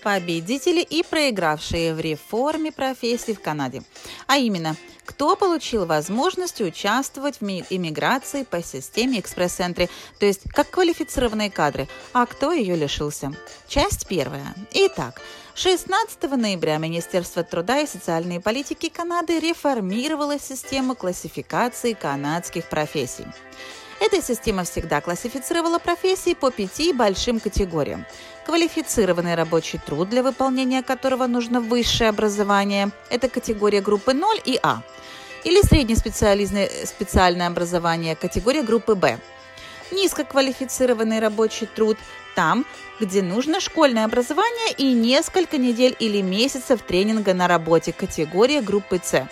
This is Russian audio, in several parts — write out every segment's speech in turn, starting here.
победители и проигравшие в реформе профессий в Канаде. А именно, кто получил возможность участвовать в иммиграции по системе экспресс-центре, то есть как квалифицированные кадры, а кто ее лишился. Часть первая. Итак, 16 ноября Министерство труда и социальной политики Канады реформировало систему классификации канадских профессий. Эта система всегда классифицировала профессии по пяти большим категориям. Квалифицированный рабочий труд, для выполнения которого нужно высшее образование – это категория группы 0 и А. Или среднеспециальное специальное образование – категория группы Б. Низкоквалифицированный рабочий труд – там, где нужно школьное образование и несколько недель или месяцев тренинга на работе – категория группы С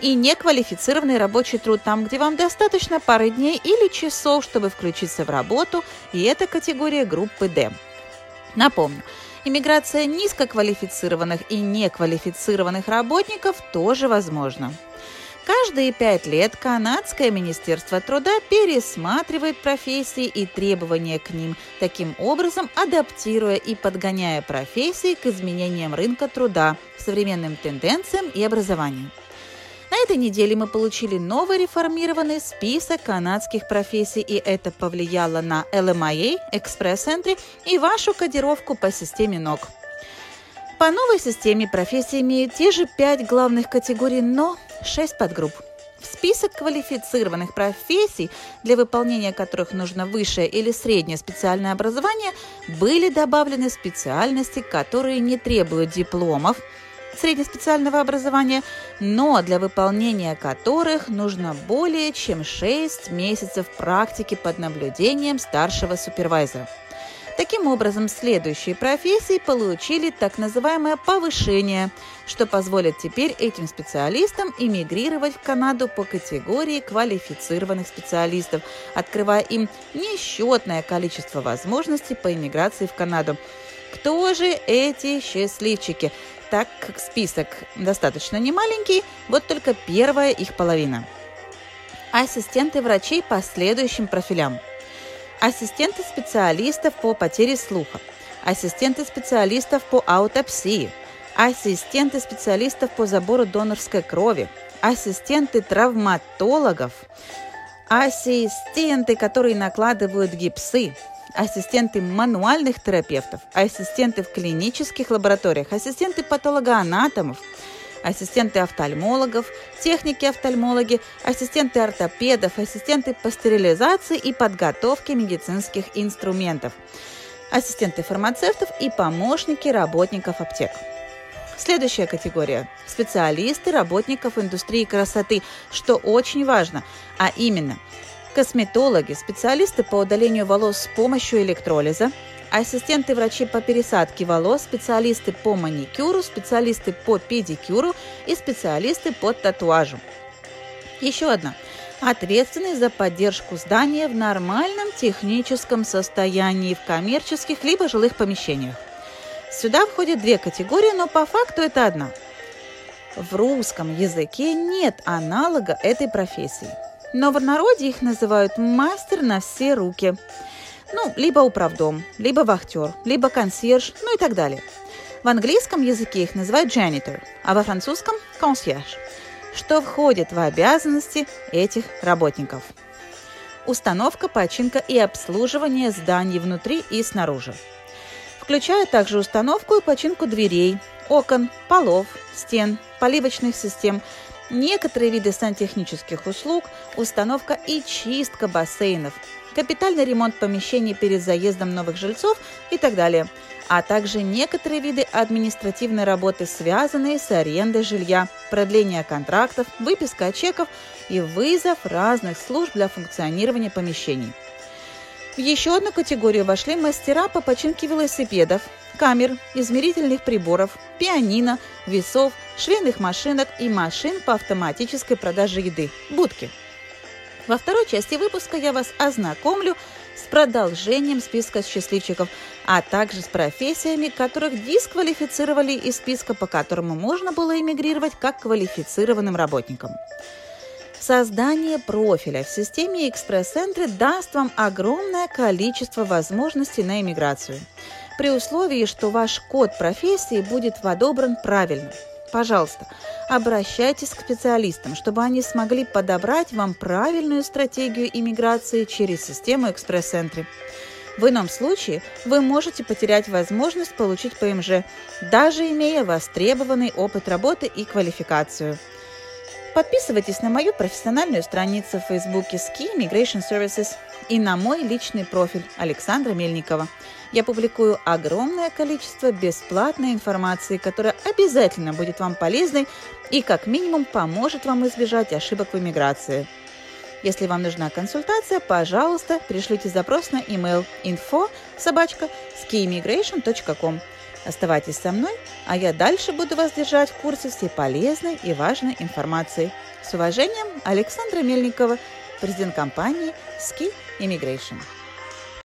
и неквалифицированный рабочий труд там, где вам достаточно пары дней или часов, чтобы включиться в работу, и это категория группы D. Напомню, иммиграция низкоквалифицированных и неквалифицированных работников тоже возможна. Каждые пять лет Канадское министерство труда пересматривает профессии и требования к ним, таким образом адаптируя и подгоняя профессии к изменениям рынка труда, современным тенденциям и образованию. Этой неделе мы получили новый реформированный список канадских профессий, и это повлияло на LMIA, экспресс-центре и вашу кодировку по системе НОК. По новой системе профессии имеют те же пять главных категорий, но шесть подгрупп. В список квалифицированных профессий, для выполнения которых нужно высшее или среднее специальное образование, были добавлены специальности, которые не требуют дипломов, среднеспециального образования, но для выполнения которых нужно более чем 6 месяцев практики под наблюдением старшего супервайзера. Таким образом, следующие профессии получили так называемое повышение, что позволит теперь этим специалистам эмигрировать в Канаду по категории квалифицированных специалистов, открывая им несчетное количество возможностей по иммиграции в Канаду. Кто же эти счастливчики? Так как список достаточно немаленький, вот только первая их половина. Ассистенты врачей по следующим профилям. Ассистенты специалистов по потере слуха. Ассистенты специалистов по аутопсии. Ассистенты специалистов по забору донорской крови. Ассистенты травматологов. Ассистенты, которые накладывают гипсы ассистенты мануальных терапевтов, ассистенты в клинических лабораториях, ассистенты патологоанатомов, ассистенты офтальмологов, техники-офтальмологи, ассистенты ортопедов, ассистенты по стерилизации и подготовке медицинских инструментов, ассистенты фармацевтов и помощники работников аптек. Следующая категория – специалисты работников индустрии красоты, что очень важно, а именно – косметологи, специалисты по удалению волос с помощью электролиза, ассистенты врачей по пересадке волос, специалисты по маникюру, специалисты по педикюру и специалисты по татуажу. Еще одна. Ответственный за поддержку здания в нормальном техническом состоянии в коммерческих либо жилых помещениях. Сюда входят две категории, но по факту это одна. В русском языке нет аналога этой профессии но в народе их называют мастер на все руки. Ну, либо управдом, либо вахтер, либо консьерж, ну и так далее. В английском языке их называют janitor, а во французском – concierge, что входит в обязанности этих работников. Установка, починка и обслуживание зданий внутри и снаружи. Включая также установку и починку дверей, окон, полов, стен, поливочных систем, некоторые виды сантехнических услуг, установка и чистка бассейнов, капитальный ремонт помещений перед заездом новых жильцов и так далее, а также некоторые виды административной работы, связанные с арендой жилья, продление контрактов, выписка чеков и вызов разных служб для функционирования помещений. В еще одну категорию вошли мастера по починке велосипедов, камер, измерительных приборов, пианино, весов, швейных машинок и машин по автоматической продаже еды – будки. Во второй части выпуска я вас ознакомлю с продолжением списка счастливчиков, а также с профессиями, которых дисквалифицировали из списка, по которому можно было эмигрировать как квалифицированным работникам. Создание профиля в системе экспресс-центры даст вам огромное количество возможностей на иммиграцию – при условии, что ваш код профессии будет подобран правильно. Пожалуйста, обращайтесь к специалистам, чтобы они смогли подобрать вам правильную стратегию иммиграции через систему экспресс-энтри. В ином случае вы можете потерять возможность получить ПМЖ, даже имея востребованный опыт работы и квалификацию. Подписывайтесь на мою профессиональную страницу в Фейсбуке Ski Immigration Services и на мой личный профиль Александра Мельникова. Я публикую огромное количество бесплатной информации, которая обязательно будет вам полезной и как минимум поможет вам избежать ошибок в иммиграции. Если вам нужна консультация, пожалуйста, пришлите запрос на email info собачка skiimmigration.com. Оставайтесь со мной, а я дальше буду вас держать в курсе всей полезной и важной информации. С уважением, Александра Мельникова, президент компании Ski Immigration.